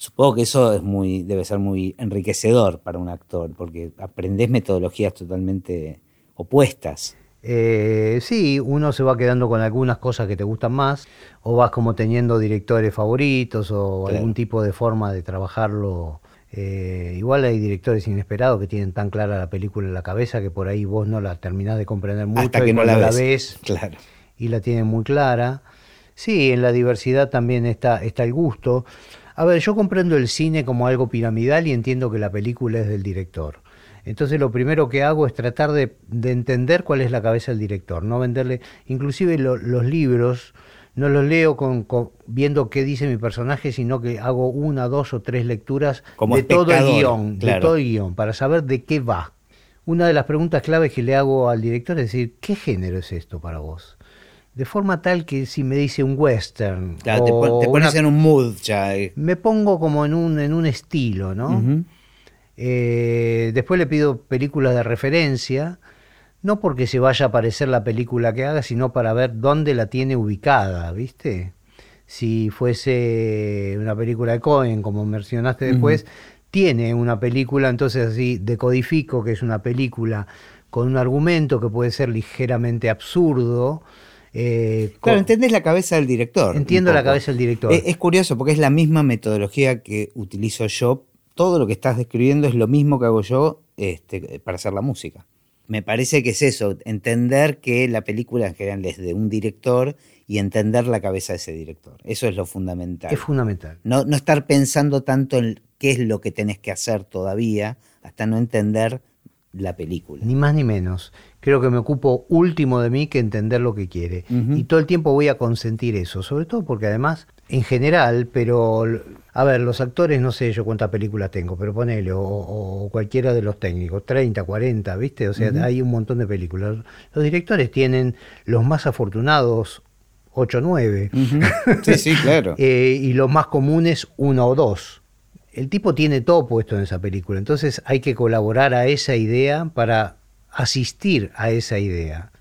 Supongo que eso es muy, debe ser muy enriquecedor para un actor, porque aprendés metodologías totalmente opuestas. Eh, sí, uno se va quedando con algunas cosas que te gustan más, o vas como teniendo directores favoritos o algún tipo de forma de trabajarlo. Eh, igual hay directores inesperados que tienen tan clara la película en la cabeza que por ahí vos no la terminás de comprender mucho y no la ves, claro. y la tienen muy clara. Sí, en la diversidad también está, está el gusto. A ver, yo comprendo el cine como algo piramidal y entiendo que la película es del director. Entonces lo primero que hago es tratar de, entender cuál es la cabeza del director, no venderle, inclusive los libros, no los leo con, viendo qué dice mi personaje, sino que hago una, dos o tres lecturas de todo el guion, de todo el guion, para saber de qué va. Una de las preguntas claves que le hago al director es decir, ¿qué género es esto para vos? De forma tal que si me dice un western. te, pones en un mood ya. Eh. Me pongo como en un, en un estilo, ¿no? Eh, después le pido películas de referencia, no porque se vaya a aparecer la película que haga, sino para ver dónde la tiene ubicada, ¿viste? Si fuese una película de Cohen, como mencionaste después, tiene una película, entonces así decodifico que es una película con un argumento que puede ser ligeramente absurdo. Eh, claro, entendés la cabeza del director. Entiendo la cabeza del director. es, curioso porque es la misma metodología que utilizo yo todo lo que estás describiendo es lo mismo que hago yo este, para hacer la música. Me parece que es eso, entender que la película en general es de un director y entender la cabeza de ese director. Eso es lo fundamental. Es fundamental. No, no estar pensando tanto en qué es lo que tenés que hacer todavía, hasta no entender la película. Ni más ni menos. Creo que me ocupo último de mí que entender lo que quiere. Y todo el tiempo voy a consentir eso, sobre todo porque además en general, pero a ver, los actores no sé yo cuántas películas tengo, pero ponele, o, cualquiera de los técnicos, 30, 40, ¿viste? O sea, hay un montón de películas. Los directores tienen los más afortunados 8 9. *laughs* Sí, sí, claro. Eh, y los más comunes uno o dos. El tipo tiene todo puesto en esa película, entonces hay que colaborar a esa idea para asistir a esa idea.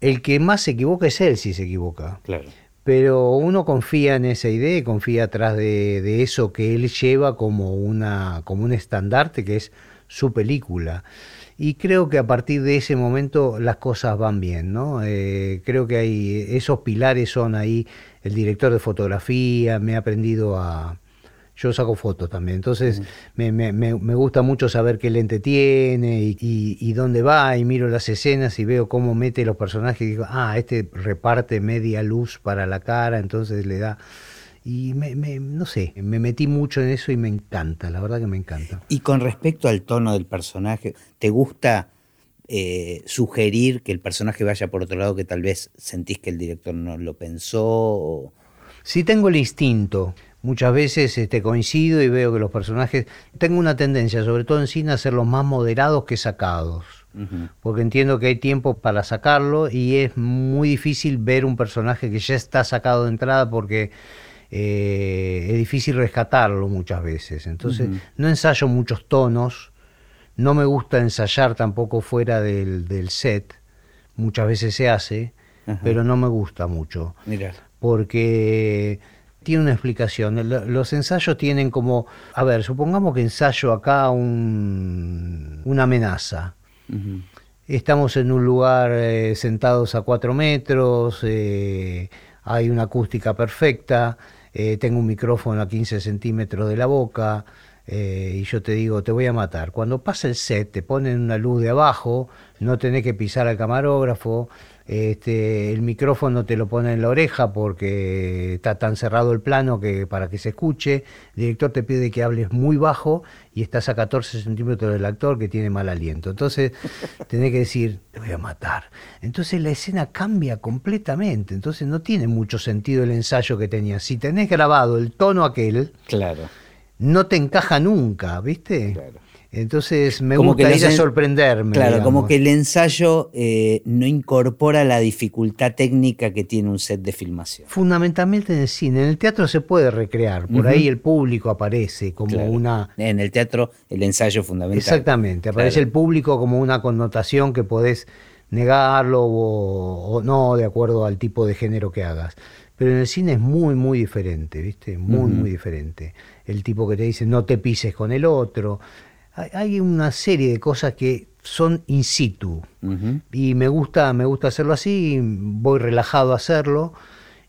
El que más se equivoca es él si se equivoca. Claro pero uno confía en esa idea y confía atrás de, eso que él lleva como, una, como un estandarte que es su película. Y creo que a partir de ese momento las cosas van bien, ¿no? Eh, creo que hay, esos pilares son ahí, el director de fotografía, me ha aprendido a, yo saco fotos también. Entonces me, me, me, gusta mucho saber qué lente tiene y, y, dónde va y miro las escenas y veo cómo mete los personajes y digo, ah, este reparte media luz para la cara, entonces le da... Y me, no sé, me metí mucho en eso y me encanta, la verdad que me encanta. Y con respecto al tono del personaje, ¿te gusta eh, sugerir que el personaje vaya por otro lado que tal vez sentís que el director no lo pensó? O... Sí tengo el instinto, Muchas veces este, coincido y veo que los personajes... Tengo una tendencia, sobre todo en cine, a ser los más moderados que sacados. Porque entiendo que hay tiempo para sacarlo y es muy difícil ver un personaje que ya está sacado de entrada porque eh, es difícil rescatarlo muchas veces. Entonces no ensayo muchos tonos, no me gusta ensayar tampoco fuera del, set, muchas veces se hace, pero no me gusta mucho. Porque tiene una explicación. Los ensayos tienen como, a ver, supongamos que ensayo acá un, una amenaza. Estamos en un lugar eh, sentados a cuatro metros, eh, hay una acústica perfecta, eh, tengo un micrófono a 15 centímetros de la boca, y yo te digo, te voy a matar. Cuando pasa el set, te ponen una luz de abajo, no tenés que pisar al camarógrafo, este, el micrófono te lo pone en la oreja porque está tan cerrado el plano que para que se escuche, el director te pide que hables muy bajo y estás a 14 centímetros del actor que tiene mal aliento. Entonces *laughs* tenés que decir, te voy a matar. Entonces la escena cambia completamente, entonces no tiene mucho sentido el ensayo que tenías. Si tenés grabado el tono aquel, claro. no te encaja nunca, ¿viste? Claro. Entonces me gusta ir a sorprenderme. Claro, como que el ensayo eh, no incorpora la dificultad técnica que tiene un set de filmación. Fundamentalmente en el cine. En el teatro se puede recrear. Por ahí el público aparece como una. En el teatro, el ensayo fundamental. Exactamente. Aparece el público como una connotación que podés negarlo o, no de acuerdo al tipo de género que hagas. Pero en el cine es muy, muy diferente, ¿viste? Muy, muy diferente. El tipo que te dice no te pises con el otro hay una serie de cosas que son in situ. Y me gusta me gusta hacerlo así voy relajado a hacerlo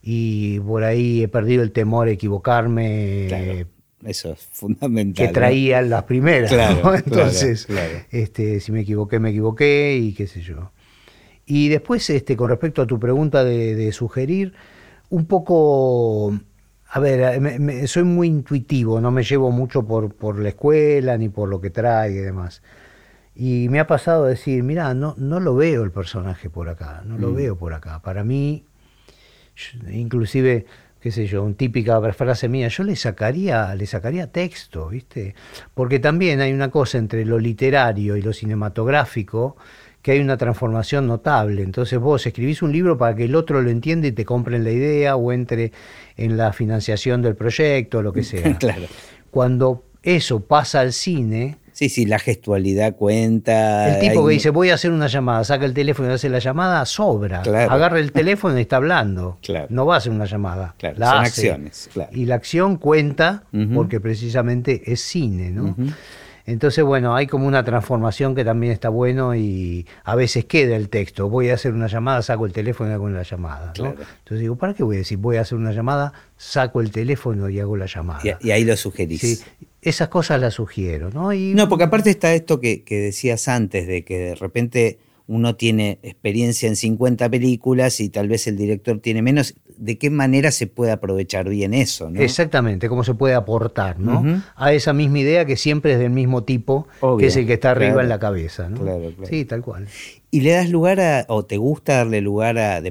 y por ahí he perdido el temor a equivocarme eso es fundamental que traía las primeras entonces este si me equivoqué me equivoqué y qué sé yo. Y después este con respecto a tu pregunta de sugerir un poco a ver, eh, soy muy intuitivo, no me llevo mucho por, por la escuela ni por lo que trae y demás. Y me ha pasado a decir, mira, no, no lo veo el personaje por acá, no lo mm. veo por acá. Para mí, inclusive, qué sé yo, un típica frase mía, yo le sacaría, le sacaría texto, ¿viste? Porque también hay una cosa entre lo literario y lo cinematográfico que hay una transformación notable. Entonces vos escribís un libro para que el otro lo entienda y te compren la idea o entre en la financiación del proyecto, lo que *laughs* sea. claro. Cuando eso pasa al cine... Sí, sí, la gestualidad cuenta. El tipo que dice, voy a hacer una llamada, saca el teléfono y hace la llamada, sobra. Agarra el teléfono y está hablando. Claro. No va a hacer una llamada. Claro, son acciones. Y la acción cuenta porque precisamente es cine, ¿no? Entonces, bueno, hay como una transformación que también está bueno y a veces queda el texto. Voy a hacer una llamada, saco el teléfono y hago la llamada. Entonces digo, ¿para qué voy a decir? Voy a hacer una llamada, saco el teléfono y hago la llamada. Y, ahí lo sugerís. Sí, esas cosas las sugiero. ¿no? no, porque aparte está esto que, que decías antes, de que de repente uno tiene experiencia en 50 películas y tal vez el director tiene menos, ¿de qué manera se puede aprovechar bien eso? ¿no? Exactamente, cómo se puede aportar ¿no? a esa misma idea que siempre es del mismo tipo, que es el que está arriba en la cabeza. ¿no? Claro, claro. Sí, tal cual. ¿Y le das lugar a, o te gusta darle lugar a,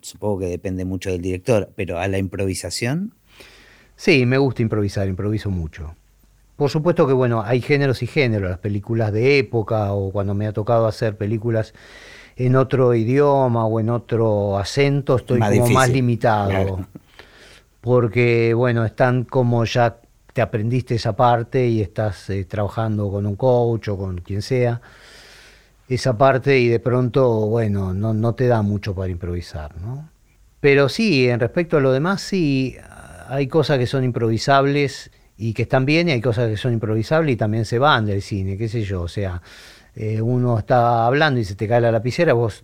supongo que depende mucho del director, pero a la improvisación? Sí, me gusta improvisar, improviso mucho. Por supuesto que, bueno, hay géneros y géneros, las películas de época o cuando me ha tocado hacer películas en otro idioma o en otro acento, estoy como más limitado. Porque, bueno, están como ya te aprendiste esa parte y estás eh, trabajando con un coach o con quien sea, esa parte y de pronto, bueno, no, no te da mucho para improvisar, ¿no? Pero sí, en respecto a lo demás, sí, hay cosas que son improvisables y que están bien y hay cosas que son improvisables y también se van del cine, qué sé yo, o sea, eh, uno está hablando y se te cae la lapicera, vos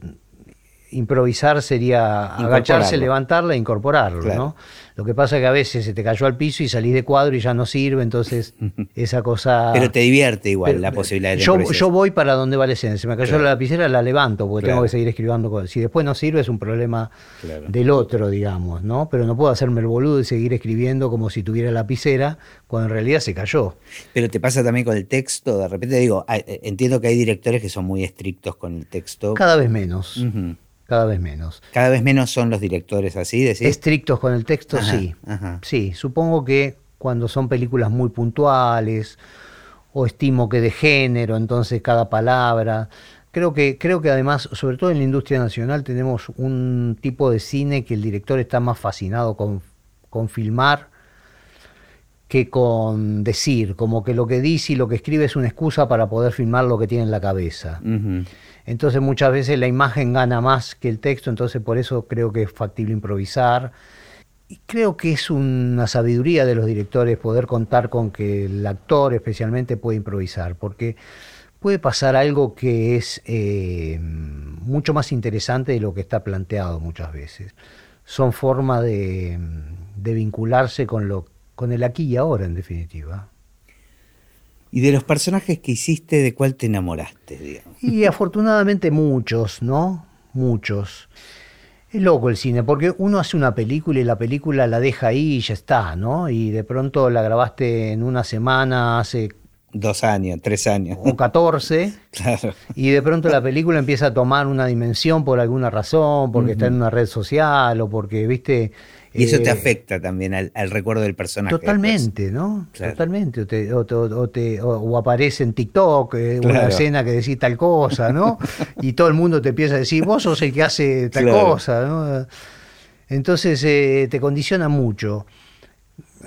improvisar sería agacharse, levantarla e incorporarlo, ¿no? Lo que pasa es que a veces se te cayó al piso y salís de cuadro y ya no sirve, entonces *laughs* esa cosa... Pero te divierte igual la posibilidad de yo, yo voy para donde va la escena, se me cayó la lapicera, la levanto porque tengo que seguir escribiendo. Si después no sirve es un problema del otro, digamos, ¿no? Pero no puedo hacerme el boludo y seguir escribiendo como si tuviera lapicera cuando en realidad se cayó. Pero te pasa también con el texto, de repente digo, eh, entiendo que hay directores que son muy estrictos con el texto. Cada vez menos cada vez menos. Cada vez menos son los directores así, decís. Estrictos con el texto, sí. Sí, supongo que cuando son películas muy puntuales o estimo que de género, entonces cada palabra. Creo que, creo que además, sobre todo en la industria nacional, tenemos un tipo de cine que el director está más fascinado con, con filmar que con decir, como que lo que dice y lo que escribe es una excusa para poder filmar lo que tiene en la cabeza. Entonces muchas veces la imagen gana más que el texto, entonces por eso creo que es factible improvisar. Y creo que es una sabiduría de los directores poder contar con que el actor especialmente puede improvisar, porque puede pasar algo que es eh, mucho más interesante de lo que está planteado muchas veces. son forma de, de vincularse con, lo, con el aquí y ahora, en definitiva. Y de los personajes que hiciste, ¿de cuál te enamoraste? Digamos? Y afortunadamente muchos, ¿no? Muchos. Es loco el cine, porque uno hace una película y la película la deja ahí y ya está, ¿no? Y de pronto la grabaste en una semana, hace Dos años, tres años. o 14, *laughs* Claro. y de pronto la película empieza a tomar una dimensión por alguna razón, porque está en una red social o porque, viste... Y eso te eh, afecta también al, al recuerdo del personaje. Totalmente, ¿no? Claro. Totalmente. O, te- o te- o te- o- o aparece en TikTok eh, una escena que decís tal cosa, ¿no? *laughs* y todo el mundo te empieza a decir, vos sos el que hace tal Claro. cosa, ¿no? Entonces eh, te condiciona mucho.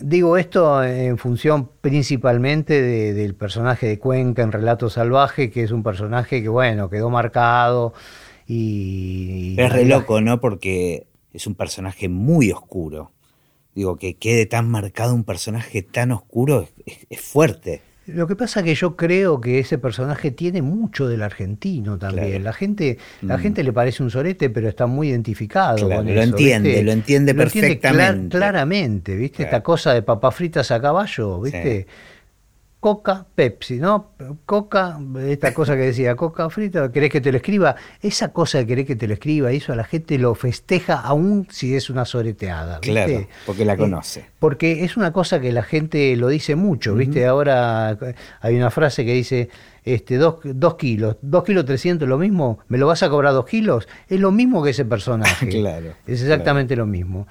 Digo esto en función principalmente de- del personaje de Cuenca en Relato Salvaje, que es un personaje que, bueno, quedó marcado y... Es re loco, ¿no? Porque es un personaje muy oscuro. Digo, que quede tan marcado un personaje tan oscuro es, es- es fuerte. Lo que pasa que yo creo que ese personaje tiene mucho del argentino también. Claro. La gente, la Mm. gente le parece un sorete, pero está muy identificado Claro, con lo eso, entiende, ¿viste? lo entiende cla- perfectamente. claramente, ¿viste? Claro. Esta cosa de papas fritas a caballo, ¿viste? Sí. Coca, Pepsi, ¿no? Coca, esta cosa que decía, Coca frita, ¿querés que te lo escriba? Esa cosa de querer que te lo escriba, eso a la gente lo festeja aún si es una soreteada, ¿viste? Claro, porque la Eh, conoce. porque es una cosa que la gente lo dice mucho, ¿viste? Ahora hay una frase que dice, este, dos, dos kilos, dos kilos trescientos, lo mismo, ¿me lo vas a cobrar dos kilos? Es lo mismo que ese personaje. *laughs* Claro, Es exactamente lo mismo.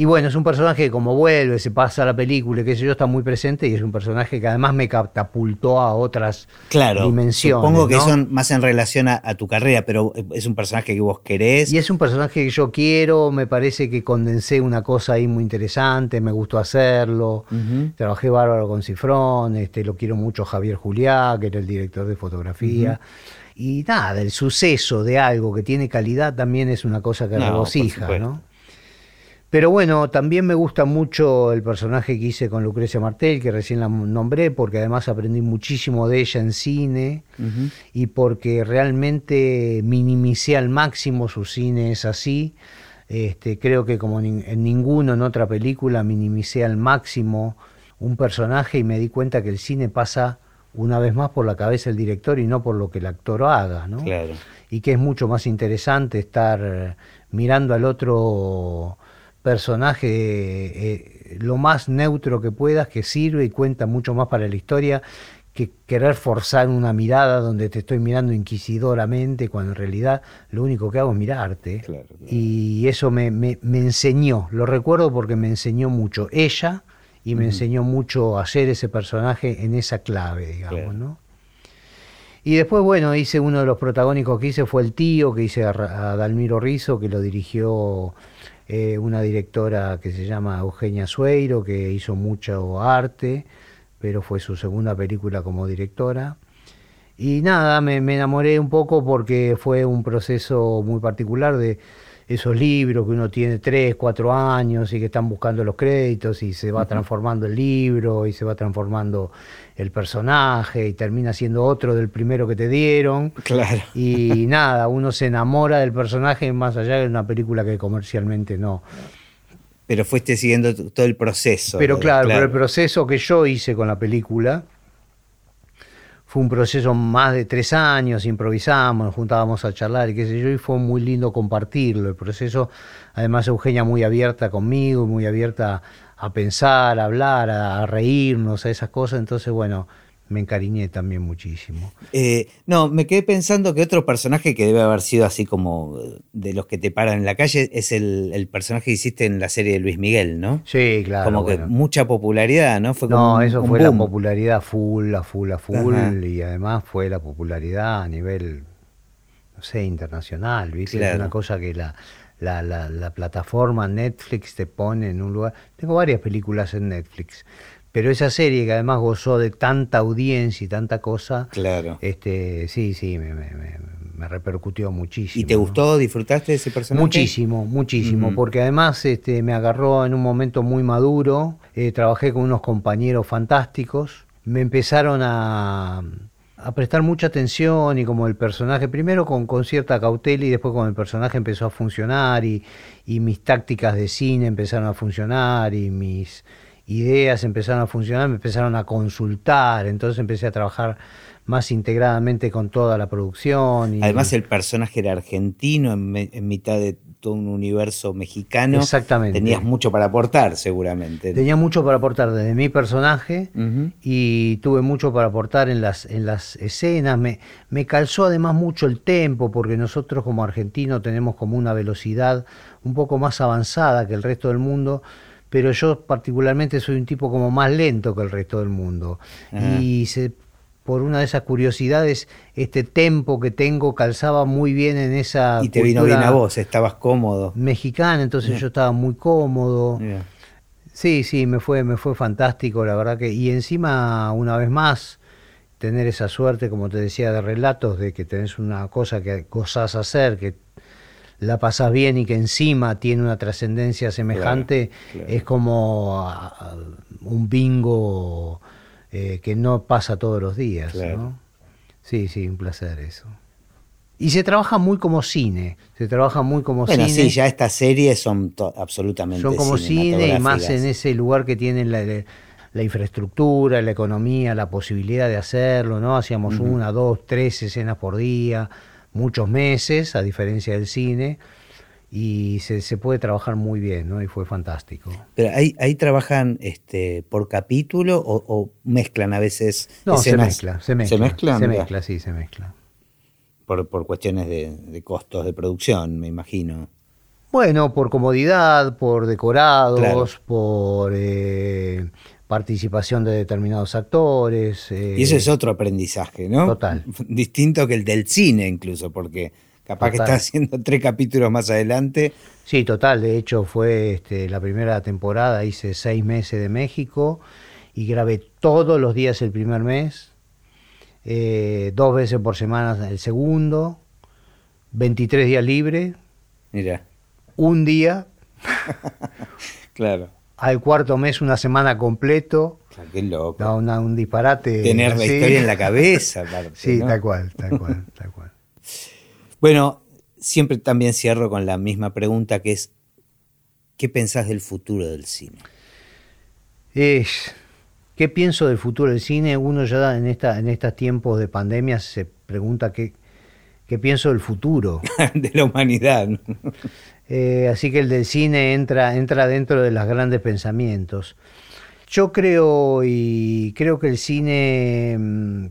Y bueno, es un personaje que como vuelve, se pasa la película, y qué sé yo, está muy presente y es un personaje que además me catapultó a otras Claro, dimensiones. supongo que ¿no? son más en relación a, a tu carrera, pero es un personaje que vos querés. Y es un personaje que yo quiero, me parece que condensé una cosa ahí muy interesante, me gustó hacerlo. Trabajé bárbaro con Cifrón, este, lo quiero mucho Javier Juliá, que era el director de fotografía. Y nada, el suceso de algo que tiene calidad también es una cosa que No, regocija. ¿no? Pero bueno, también me gusta mucho el personaje que hice con Lucrecia Martel, que recién la nombré, porque además aprendí muchísimo de ella en cine y porque realmente minimicé al máximo su cine es así. Este, creo que como en ninguno en otra película minimicé al máximo un personaje y me di cuenta que el cine pasa una vez más por la cabeza del director y no por lo que el actor haga, ¿no? Claro. Y que es mucho más interesante estar mirando al otro personaje eh, lo más neutro que puedas, que sirve y cuenta mucho más para la historia que querer forzar una mirada donde te estoy mirando inquisidoramente cuando en realidad lo único que hago es mirarte. Claro, claro. Y eso me, me- me enseñó, lo recuerdo porque me enseñó mucho ella y me enseñó mucho a hacer ese personaje en esa clave, digamos, Claro. ¿no? Y después, bueno, hice uno de los protagónicos que hice fue El Tío, que hice a, a Dalmiro Rizzo, que lo dirigió eh, una directora que se llama Eugenia Sueiro, que hizo mucho arte, pero fue su segunda película como directora. Y nada, me, me enamoré un poco porque fue un proceso muy particular de esos libros que uno tiene tres, cuatro años y que están buscando los créditos y se va transformando el libro y se va transformando el personaje y termina siendo otro del primero que te dieron. Claro. Y *laughs* nada, uno se enamora del personaje más allá de una película que comercialmente no. Pero fuiste siguiendo todo el proceso. Pero de- claro, pero el proceso que yo hice con la película fue un proceso más de tres años, improvisamos, nos juntábamos a charlar y qué sé yo, y fue muy lindo compartirlo. El proceso, además Eugenia muy abierta conmigo, muy abierta a pensar, a hablar, a, reírnos, a esas cosas, entonces bueno, me encariñé también muchísimo. Eh, no, me quedé pensando que otro personaje que debe haber sido así como eh, de los que te paran en la calle es el, el personaje que hiciste en la serie de Luis Miguel, ¿no? Sí, claro. como que mucha popularidad, ¿no? Fue como No, un- eso un fue la popularidad full, a full, a full, Ajá. y además fue la popularidad a nivel, no sé, internacional, ¿viste? Es Claro. una cosa que la, la, la, la plataforma Netflix te pone en un lugar. Tengo varias películas en Netflix, pero esa serie que además gozó de tanta audiencia y tanta cosa, Claro. este, sí, sí, me, me, me- me repercutió muchísimo. ¿Y te ¿no? gustó? ¿Disfrutaste de ese personaje? Muchísimo, muchísimo, porque además este, me agarró en un momento muy maduro, eh, trabajé con unos compañeros fantásticos, me empezaron a, a prestar mucha atención y como el personaje, primero con, con cierta cautela y después como el personaje empezó a funcionar y, y mis tácticas de cine empezaron a funcionar y mis ideas empezaron a funcionar, me empezaron a consultar, entonces empecé a trabajar más integradamente con toda la producción. Y, Además el personaje era argentino en, me- en mitad de todo un universo mexicano. Exactamente. Tenías mucho para aportar seguramente. tenía mucho para aportar desde mi personaje y tuve mucho para aportar en las, en las escenas. Me, me calzó además mucho el tempo, porque nosotros como argentinos tenemos como una velocidad un poco más avanzada que el resto del mundo, pero yo particularmente soy un tipo como más lento que el resto del mundo. Ajá. Y se, por una de esas curiosidades, este tempo que tengo calzaba muy bien en esa... Y te vino bien a vos, estabas cómodo. Mexicana, entonces yo estaba muy cómodo. Sí, sí, me fue, me fue fantástico, la verdad que. Y encima, una vez más, tener esa suerte, como te decía, de relatos, de que tenés una cosa que gozás hacer, que la pasás bien y que encima tiene una trascendencia semejante, claro. es como ah, ah, un bingo eh, que no pasa todos los días. Claro. ¿no? Sí, sí, un placer eso. Y se trabaja muy como cine, se trabaja muy como Bueno, cine. sí, ya estas series son absolutamente Son como cine y más en ese lugar que tienen la, la- la infraestructura, la economía, la posibilidad de hacerlo, ¿no? Hacíamos una, dos, tres escenas por día, muchos meses, a diferencia del cine, y se, se puede trabajar muy bien, ¿no? Y fue fantástico. Pero ahí, ahí trabajan este, por capítulo o, o mezclan a veces No, se mezcla, se mezcla. ¿Se mezclan? Se mezcla, sí, se mezcla. Por, por cuestiones de, de costos de producción, me imagino. Bueno, por comodidad, por decorados, Claro. por eh, participación de determinados actores. eh, Y ese es otro aprendizaje, ¿no? Total. *laughs* Distinto que el del cine incluso, porque capaz que está haciendo *laughs* tres capítulos más adelante. Sí, total. De hecho, fue este, la primera temporada, hice seis meses de México y grabé todos los días el primer mes, eh, dos veces por semana el segundo, 23 días libres, Mira, un día, *laughs* claro. Al cuarto mes una semana completo, O sea, qué loco. no, una- un disparate. Tener la historia en la cabeza. *laughs* aparte, Sí, ¿no? tal cual, tal cual, tal cual. Bueno, siempre también cierro con la misma pregunta que es, ¿qué pensás del futuro del cine? Es, ¿Qué pienso del futuro del cine? Uno ya en, esta, en estos tiempos de pandemia se pregunta qué, qué pienso del futuro. *laughs* de la humanidad. Eh, así que el del cine entra, entra dentro de los grandes pensamientos. Yo creo y creo que el cine, mm,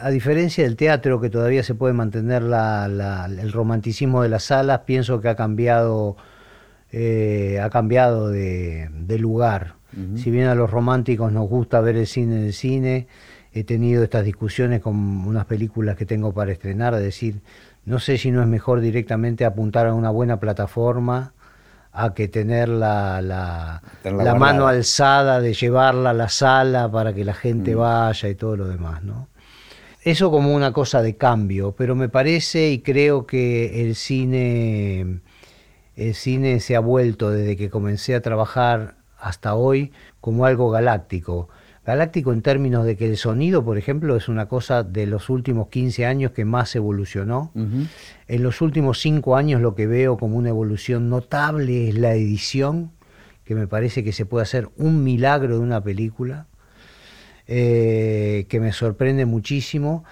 a diferencia del teatro, que todavía se puede mantener la- la- el romanticismo de las salas, pienso que ha cambiado, eh, ha cambiado de, de lugar. Si bien a los románticos nos gusta ver el cine en el cine, he tenido estas discusiones con unas películas que tengo para estrenar, de decir, no sé si no es mejor directamente apuntar a una buena plataforma a que tener la, la, mano alzada de llevarla a la sala para que la gente Mm. vaya y todo lo demás, ¿no? Eso como una cosa de cambio, pero me parece y creo que el cine, el cine se ha vuelto desde que comencé a trabajar hasta hoy como algo galáctico. Galáctico en términos de que el sonido, por ejemplo, es una cosa de los últimos 15 años que más evolucionó. En los últimos cinco años lo que veo como una evolución notable es la edición, que me parece que se puede hacer un milagro de una película, eh, que me sorprende muchísimo.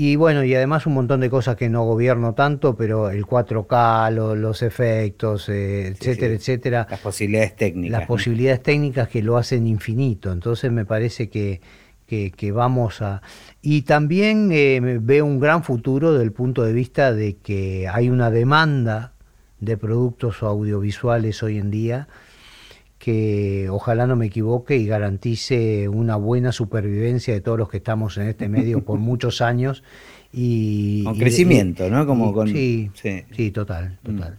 Y bueno, y además un montón de cosas que no gobierno tanto, pero el 4K, lo- los efectos, eh, etcétera, sí. etcétera Las posibilidades técnicas. las ¿no? posibilidades técnicas que lo hacen infinito. Entonces me parece que, que- que vamos a... Y también eh, veo un gran futuro desde el punto de vista de que hay una demanda de productos audiovisuales hoy en día que ojalá no me equivoque y garantice una buena supervivencia de todos los que estamos en este medio *laughs* por muchos años. Y, Con y- crecimiento, ¿no? Como y- con- sí, sí. sí, total, total.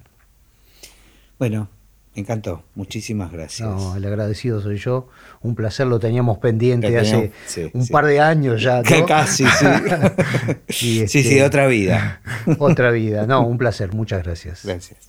Bueno, me encantó. Muchísimas gracias. No, el agradecido soy yo. Un placer, lo teníamos pendiente Lo hace sí, un sí. par de años ya. *laughs* ¿no? Casi, sí. *laughs* Y, Sí, este, sí, otra vida. Otra vida. No, un placer. Muchas gracias. Gracias.